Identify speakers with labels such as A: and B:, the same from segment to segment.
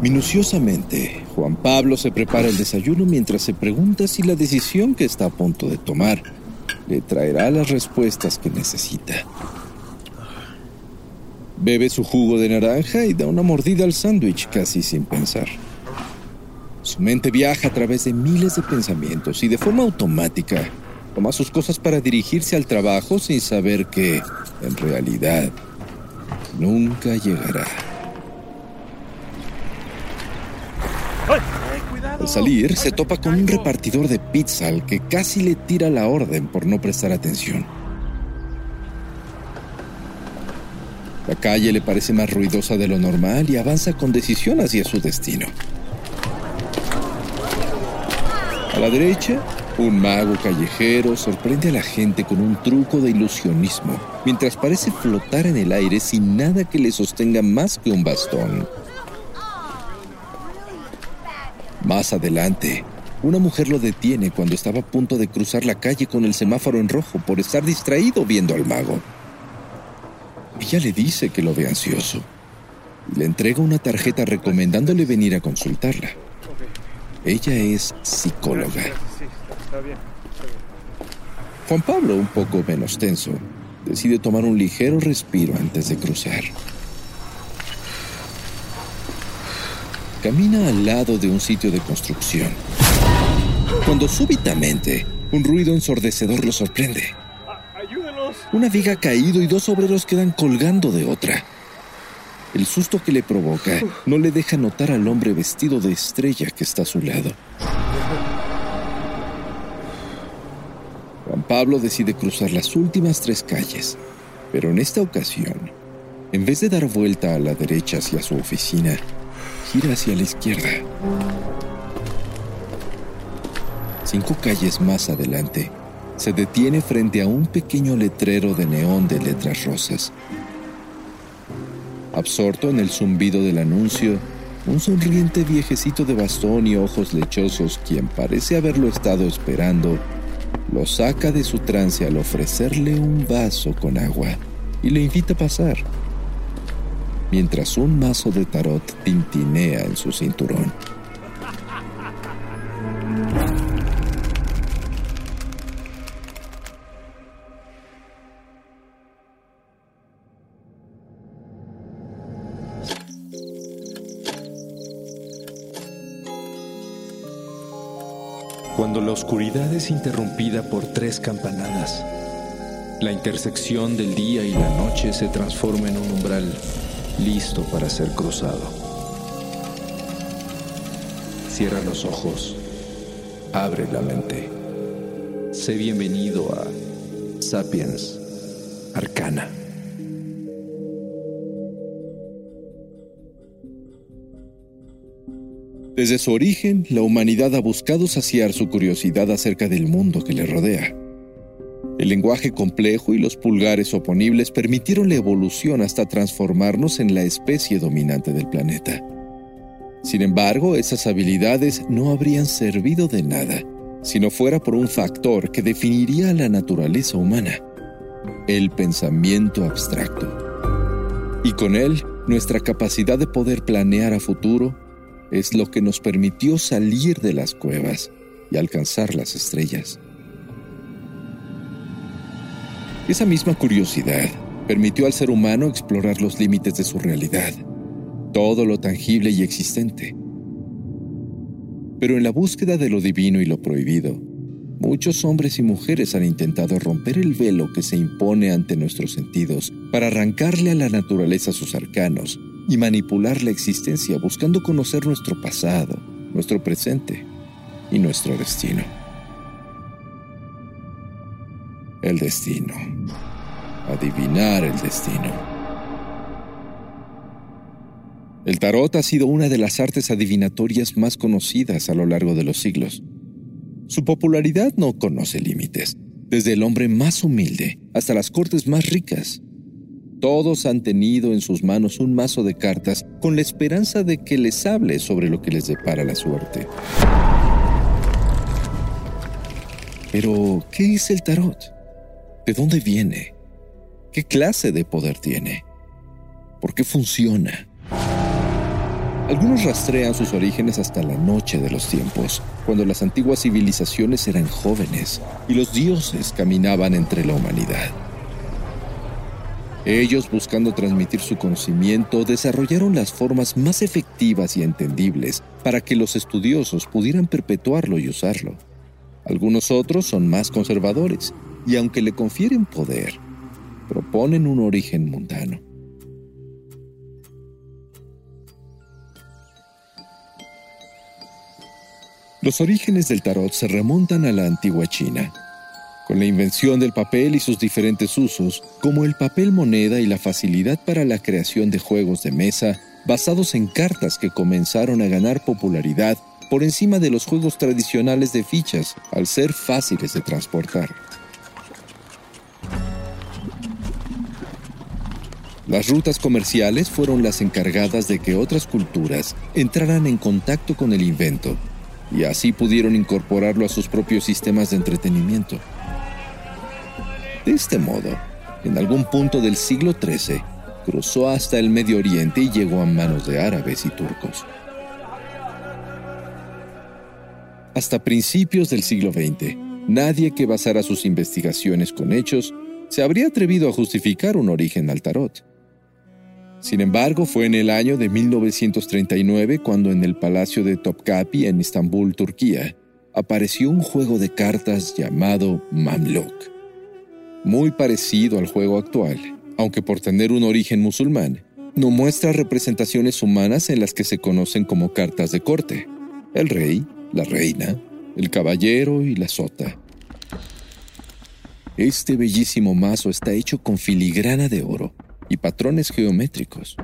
A: Minuciosamente, Juan Pablo se prepara el desayuno mientras se pregunta si la decisión que está a punto de tomar le traerá las respuestas que necesita. Bebe su jugo de naranja y da una mordida al sándwich casi sin pensar. Su mente viaja a través de miles de pensamientos y de forma automática toma sus cosas para dirigirse al trabajo sin saber que, en realidad, nunca llegará. Al salir, se topa con un repartidor de pizza al que casi le tira la orden por no prestar atención. La calle le parece más ruidosa de lo normal y avanza con decisión hacia su destino. A la derecha, un mago callejero sorprende a la gente con un truco de ilusionismo, mientras parece flotar en el aire sin nada que le sostenga más que un bastón. Más adelante, una mujer lo detiene cuando estaba a punto de cruzar la calle con el semáforo en rojo por estar distraído viendo al mago. Ella le dice que lo ve ansioso y le entrega una tarjeta recomendándole venir a consultarla. Ella es psicóloga. Juan Pablo, un poco menos tenso, decide tomar un ligero respiro antes de cruzar. Camina al lado de un sitio de construcción. Cuando súbitamente un ruido ensordecedor lo sorprende. Una viga ha caído y dos obreros quedan colgando de otra. El susto que le provoca no le deja notar al hombre vestido de estrella que está a su lado. Juan Pablo decide cruzar las últimas tres calles, pero en esta ocasión, en vez de dar vuelta a la derecha hacia su oficina, gira hacia la izquierda. Cinco calles más adelante, se detiene frente a un pequeño letrero de neón de letras rosas. Absorto en el zumbido del anuncio, un sonriente viejecito de bastón y ojos lechosos, quien parece haberlo estado esperando, lo saca de su trance al ofrecerle un vaso con agua y le invita a pasar mientras un mazo de tarot tintinea en su cinturón.
B: Cuando la oscuridad es interrumpida por tres campanadas, la intersección del día y la noche se transforma en un umbral listo para ser cruzado. Cierra los ojos, abre la mente. Sé bienvenido a Sapiens Arcana.
A: Desde su origen, la humanidad ha buscado saciar su curiosidad acerca del mundo que le rodea. El lenguaje complejo y los pulgares oponibles permitieron la evolución hasta transformarnos en la especie dominante del planeta. Sin embargo, esas habilidades no habrían servido de nada si no fuera por un factor que definiría la naturaleza humana, el pensamiento abstracto. Y con él, nuestra capacidad de poder planear a futuro es lo que nos permitió salir de las cuevas y alcanzar las estrellas. Esa misma curiosidad permitió al ser humano explorar los límites de su realidad, todo lo tangible y existente. Pero en la búsqueda de lo divino y lo prohibido, muchos hombres y mujeres han intentado romper el velo que se impone ante nuestros sentidos para arrancarle a la naturaleza sus arcanos y manipular la existencia buscando conocer nuestro pasado, nuestro presente y nuestro destino. El destino. Adivinar el destino. El tarot ha sido una de las artes adivinatorias más conocidas a lo largo de los siglos. Su popularidad no conoce límites, desde el hombre más humilde hasta las cortes más ricas. Todos han tenido en sus manos un mazo de cartas con la esperanza de que les hable sobre lo que les depara la suerte. Pero, ¿qué es el tarot? ¿De dónde viene? ¿Qué clase de poder tiene? ¿Por qué funciona? Algunos rastrean sus orígenes hasta la noche de los tiempos, cuando las antiguas civilizaciones eran jóvenes y los dioses caminaban entre la humanidad. Ellos, buscando transmitir su conocimiento, desarrollaron las formas más efectivas y entendibles para que los estudiosos pudieran perpetuarlo y usarlo. Algunos otros son más conservadores y aunque le confieren poder, proponen un origen mundano. Los orígenes del tarot se remontan a la antigua China, con la invención del papel y sus diferentes usos, como el papel moneda y la facilidad para la creación de juegos de mesa basados en cartas que comenzaron a ganar popularidad por encima de los juegos tradicionales de fichas al ser fáciles de transportar. Las rutas comerciales fueron las encargadas de que otras culturas entraran en contacto con el invento y así pudieron incorporarlo a sus propios sistemas de entretenimiento. De este modo, en algún punto del siglo XIII, cruzó hasta el Medio Oriente y llegó a manos de árabes y turcos. Hasta principios del siglo XX, nadie que basara sus investigaciones con hechos se habría atrevido a justificar un origen al tarot. Sin embargo, fue en el año de 1939 cuando en el Palacio de Topkapi en Estambul, Turquía, apareció un juego de cartas llamado Mamluk. Muy parecido al juego actual, aunque por tener un origen musulmán, no muestra representaciones humanas en las que se conocen como cartas de corte. El rey, la reina, el caballero y la sota. Este bellísimo mazo está hecho con filigrana de oro y patrones geométricos.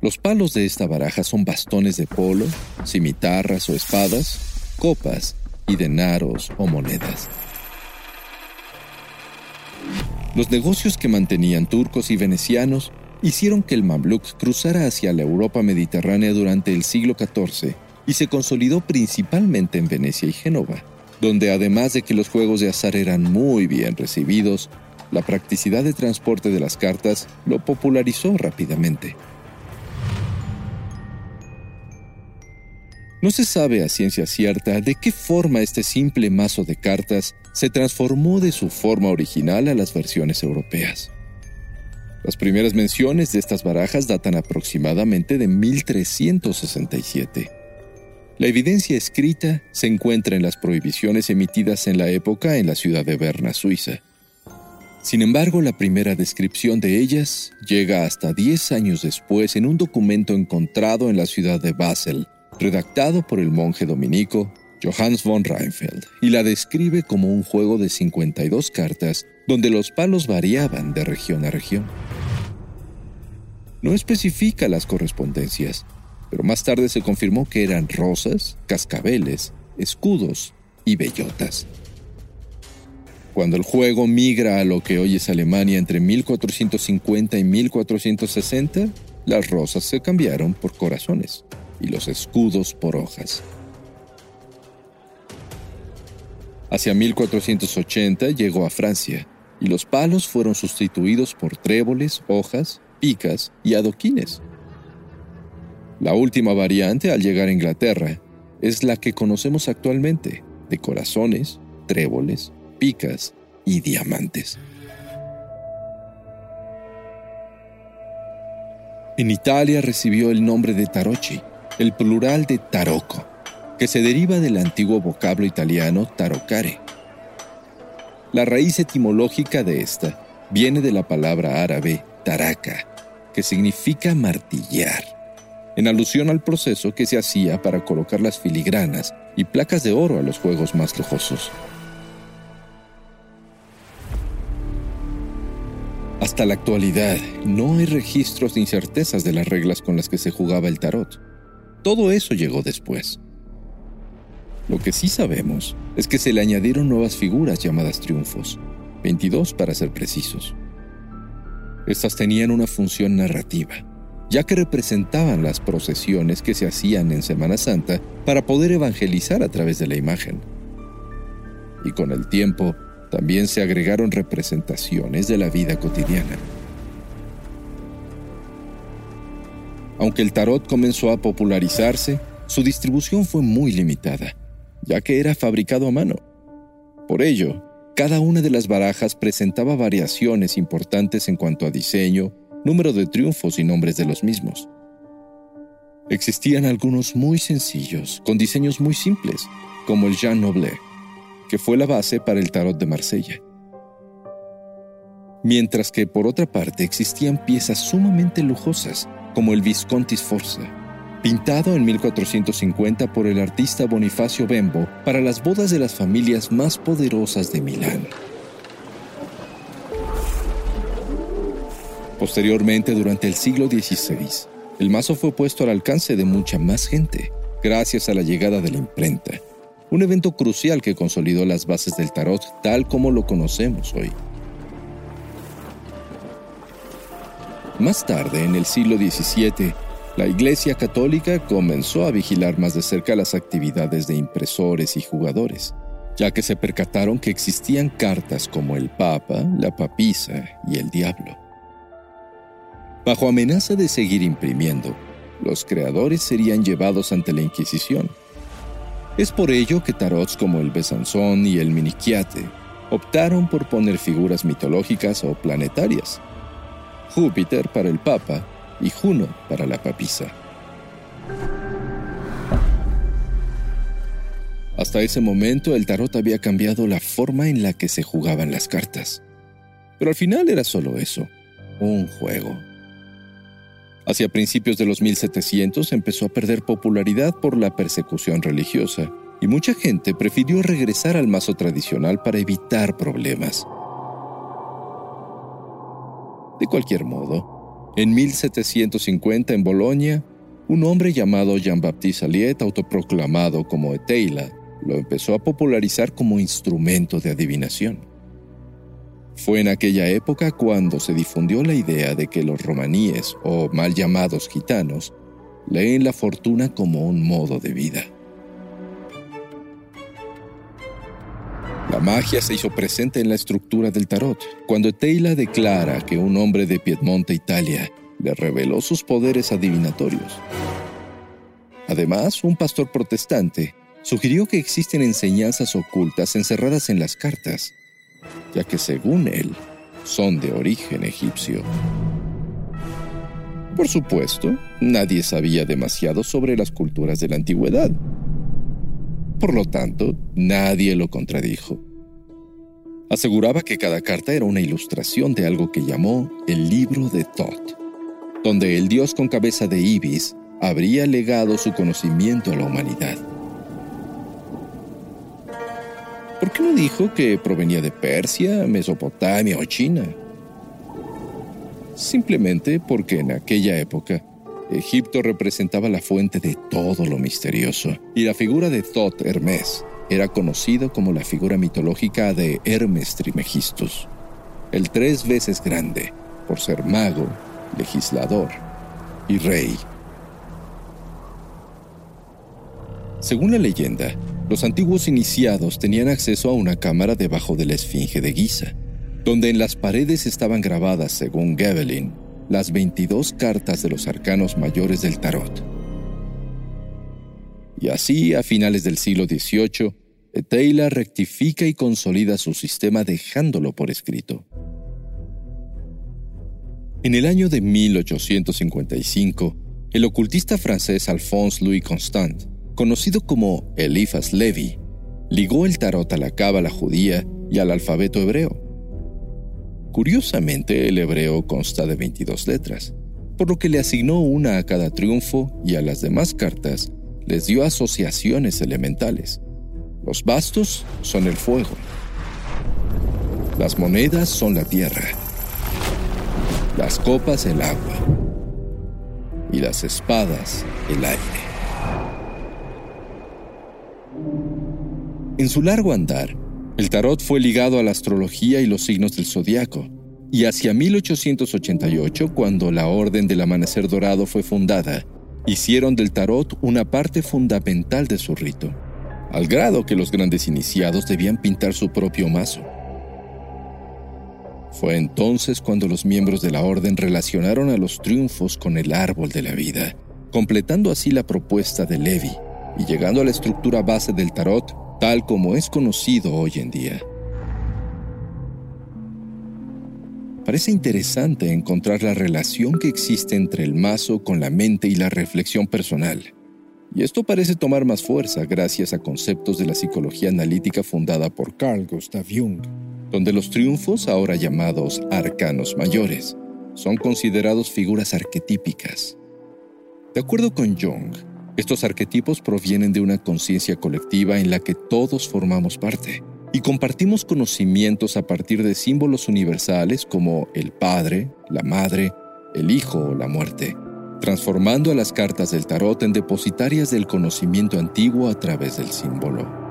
A: Los palos de esta baraja son bastones de polo, cimitarras o espadas, copas y denaros o monedas. Los negocios que mantenían turcos y venecianos hicieron que el Mamluk cruzara hacia la Europa mediterránea durante el siglo XIV y se consolidó principalmente en Venecia y Génova, donde además de que los juegos de azar eran muy bien recibidos, la practicidad de transporte de las cartas lo popularizó rápidamente. No se sabe a ciencia cierta de qué forma este simple mazo de cartas se transformó de su forma original a las versiones europeas. Las primeras menciones de estas barajas datan aproximadamente de 1367. La evidencia escrita se encuentra en las prohibiciones emitidas en la época en la ciudad de Berna, Suiza, sin embargo, la primera descripción de ellas llega hasta 10 años después en un documento encontrado en la ciudad de Basel, redactado por el monje dominico Johannes von Reinfeld, y la describe como un juego de 52 cartas donde los palos variaban de región a región. No especifica las correspondencias, pero más tarde se confirmó que eran rosas, cascabeles, escudos y bellotas. Cuando el juego migra a lo que hoy es Alemania entre 1450 y 1460, las rosas se cambiaron por corazones y los escudos por hojas. Hacia 1480 llegó a Francia y los palos fueron sustituidos por tréboles, hojas, picas y adoquines. La última variante al llegar a Inglaterra es la que conocemos actualmente, de corazones, tréboles, picas y diamantes. En Italia recibió el nombre de tarocchi, el plural de tarocco, que se deriva del antiguo vocablo italiano tarocare. La raíz etimológica de esta viene de la palabra árabe taraka, que significa martillar, en alusión al proceso que se hacía para colocar las filigranas y placas de oro a los juegos más lujosos. Hasta la actualidad, no hay registros ni certezas de las reglas con las que se jugaba el tarot. Todo eso llegó después. Lo que sí sabemos es que se le añadieron nuevas figuras llamadas triunfos, 22 para ser precisos. Estas tenían una función narrativa, ya que representaban las procesiones que se hacían en Semana Santa para poder evangelizar a través de la imagen. Y con el tiempo, también se agregaron representaciones de la vida cotidiana. Aunque el tarot comenzó a popularizarse, su distribución fue muy limitada, ya que era fabricado a mano. Por ello, cada una de las barajas presentaba variaciones importantes en cuanto a diseño, número de triunfos y nombres de los mismos. Existían algunos muy sencillos, con diseños muy simples, como el Jean Noble, que fue la base para el tarot de Marsella. Mientras que por otra parte existían piezas sumamente lujosas, como el Visconti Sforza, pintado en 1450 por el artista Bonifacio Bembo para las bodas de las familias más poderosas de Milán. Posteriormente, durante el siglo XVI, el mazo fue puesto al alcance de mucha más gente, gracias a la llegada de la imprenta, un evento crucial que consolidó las bases del tarot tal como lo conocemos hoy. Más tarde, en el siglo XVII, la Iglesia Católica comenzó a vigilar más de cerca las actividades de impresores y jugadores, ya que se percataron que existían cartas como el Papa, la Papisa y el Diablo. Bajo amenaza de seguir imprimiendo, los creadores serían llevados ante la Inquisición. Es por ello que tarots como el Besanzón y el Miniquiate optaron por poner figuras mitológicas o planetarias. Júpiter para el Papa y Juno para la papisa. Hasta ese momento el tarot había cambiado la forma en la que se jugaban las cartas. Pero al final era solo eso, un juego. Hacia principios de los 1700 empezó a perder popularidad por la persecución religiosa y mucha gente prefirió regresar al mazo tradicional para evitar problemas. De cualquier modo, en 1750 en Bolonia, un hombre llamado Jean-Baptiste Aliet, autoproclamado como Eteila, lo empezó a popularizar como instrumento de adivinación. Fue en aquella época cuando se difundió la idea de que los romaníes, o mal llamados gitanos, leen la fortuna como un modo de vida. La magia se hizo presente en la estructura del tarot, cuando Teila declara que un hombre de Piedmonte, Italia, le reveló sus poderes adivinatorios. Además, un pastor protestante sugirió que existen enseñanzas ocultas encerradas en las cartas, ya que según él, son de origen egipcio. Por supuesto, nadie sabía demasiado sobre las culturas de la antigüedad, por lo tanto, nadie lo contradijo. Aseguraba que cada carta era una ilustración de algo que llamó el libro de Thoth, donde el dios con cabeza de ibis habría legado su conocimiento a la humanidad. ¿Por qué no dijo que provenía de Persia, Mesopotamia o China? Simplemente porque en aquella época Egipto representaba la fuente de todo lo misterioso, y la figura de Thoth Hermes era conocido como la figura mitológica de Hermes Trimegistus, el tres veces grande, por ser mago, legislador y rey. Según la leyenda, los antiguos iniciados tenían acceso a una cámara debajo de la Esfinge de Giza, donde en las paredes estaban grabadas, según Gabelin, las 22 cartas de los arcanos mayores del tarot. Y así, a finales del siglo XVIII, Taylor rectifica y consolida su sistema dejándolo por escrito. En el año de 1855, el ocultista francés Alphonse Louis Constant, conocido como Eliphas Levi, ligó el tarot a la cábala judía y al alfabeto hebreo. Curiosamente, el hebreo consta de 22 letras, por lo que le asignó una a cada triunfo y a las demás cartas les dio asociaciones elementales. Los bastos son el fuego. Las monedas son la tierra. Las copas el agua. Y las espadas el aire. En su largo andar, el tarot fue ligado a la astrología y los signos del zodiaco, y hacia 1888, cuando la Orden del Amanecer Dorado fue fundada, hicieron del tarot una parte fundamental de su rito, al grado que los grandes iniciados debían pintar su propio mazo. Fue entonces cuando los miembros de la orden relacionaron a los triunfos con el árbol de la vida, completando así la propuesta de Levi y llegando a la estructura base del tarot tal como es conocido hoy en día. Parece interesante encontrar la relación que existe entre el mazo con la mente y la reflexión personal. Y esto parece tomar más fuerza gracias a conceptos de la psicología analítica fundada por Carl Gustav Jung, donde los triunfos, ahora llamados arcanos mayores, son considerados figuras arquetípicas. De acuerdo con Jung, estos arquetipos provienen de una conciencia colectiva en la que todos formamos parte y compartimos conocimientos a partir de símbolos universales como el Padre, la Madre, el Hijo o la muerte, transformando a las cartas del tarot en depositarias del conocimiento antiguo a través del símbolo.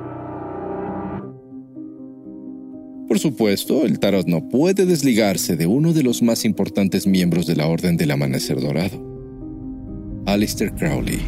A: Por supuesto, el tarot no puede desligarse de uno de los más importantes miembros de la Orden del Amanecer Dorado, Aleister Crowley,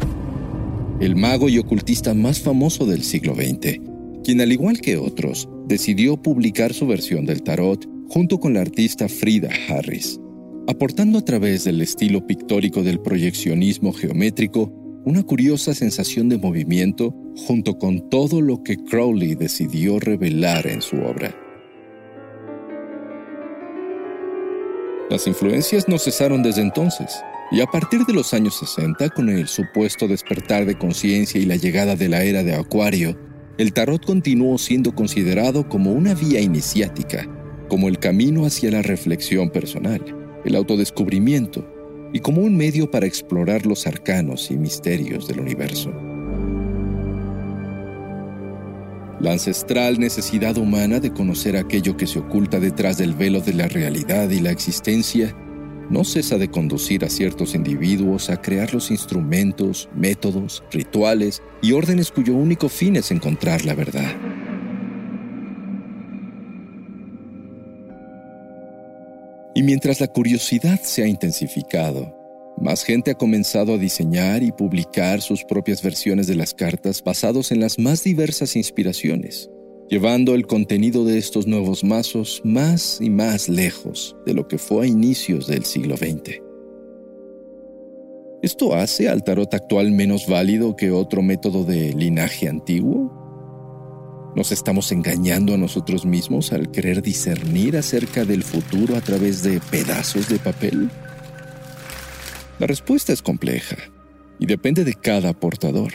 A: el mago y ocultista más famoso del siglo XX, quien al igual que otros, decidió publicar su versión del tarot junto con la artista Frida Harris, aportando a través del estilo pictórico del proyeccionismo geométrico una curiosa sensación de movimiento junto con todo lo que Crowley decidió revelar en su obra. Las influencias no cesaron desde entonces, y a partir de los años 60, con el supuesto despertar de conciencia y la llegada de la era de Acuario, el tarot continuó siendo considerado como una vía iniciática, como el camino hacia la reflexión personal, el autodescubrimiento y como un medio para explorar los arcanos y misterios del universo. La ancestral necesidad humana de conocer aquello que se oculta detrás del velo de la realidad y la existencia no cesa de conducir a ciertos individuos a crear los instrumentos, métodos, rituales y órdenes cuyo único fin es encontrar la verdad. Y mientras la curiosidad se ha intensificado, más gente ha comenzado a diseñar y publicar sus propias versiones de las cartas basados en las más diversas inspiraciones llevando el contenido de estos nuevos mazos más y más lejos de lo que fue a inicios del siglo XX. ¿Esto hace al tarot actual menos válido que otro método de linaje antiguo? ¿Nos estamos engañando a nosotros mismos al querer discernir acerca del futuro a través de pedazos de papel? La respuesta es compleja y depende de cada portador,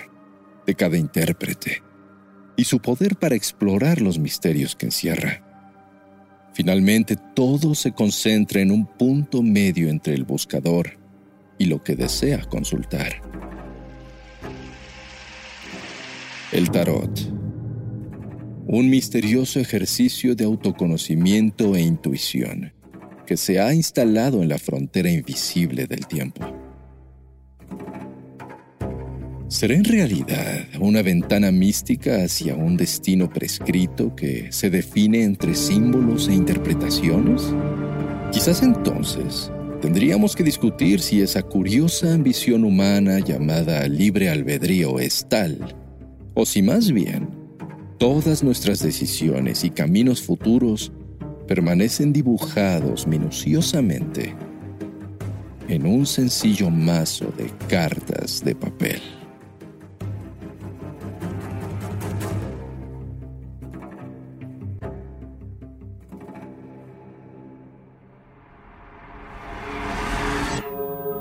A: de cada intérprete y su poder para explorar los misterios que encierra. Finalmente, todo se concentra en un punto medio entre el buscador y lo que desea consultar. El tarot. Un misterioso ejercicio de autoconocimiento e intuición que se ha instalado en la frontera invisible del tiempo. ¿Será en realidad una ventana mística hacia un destino prescrito que se define entre símbolos e interpretaciones? Quizás entonces tendríamos que discutir si esa curiosa ambición humana llamada libre albedrío es tal, o si más bien todas nuestras decisiones y caminos futuros permanecen dibujados minuciosamente en un sencillo mazo de cartas de papel.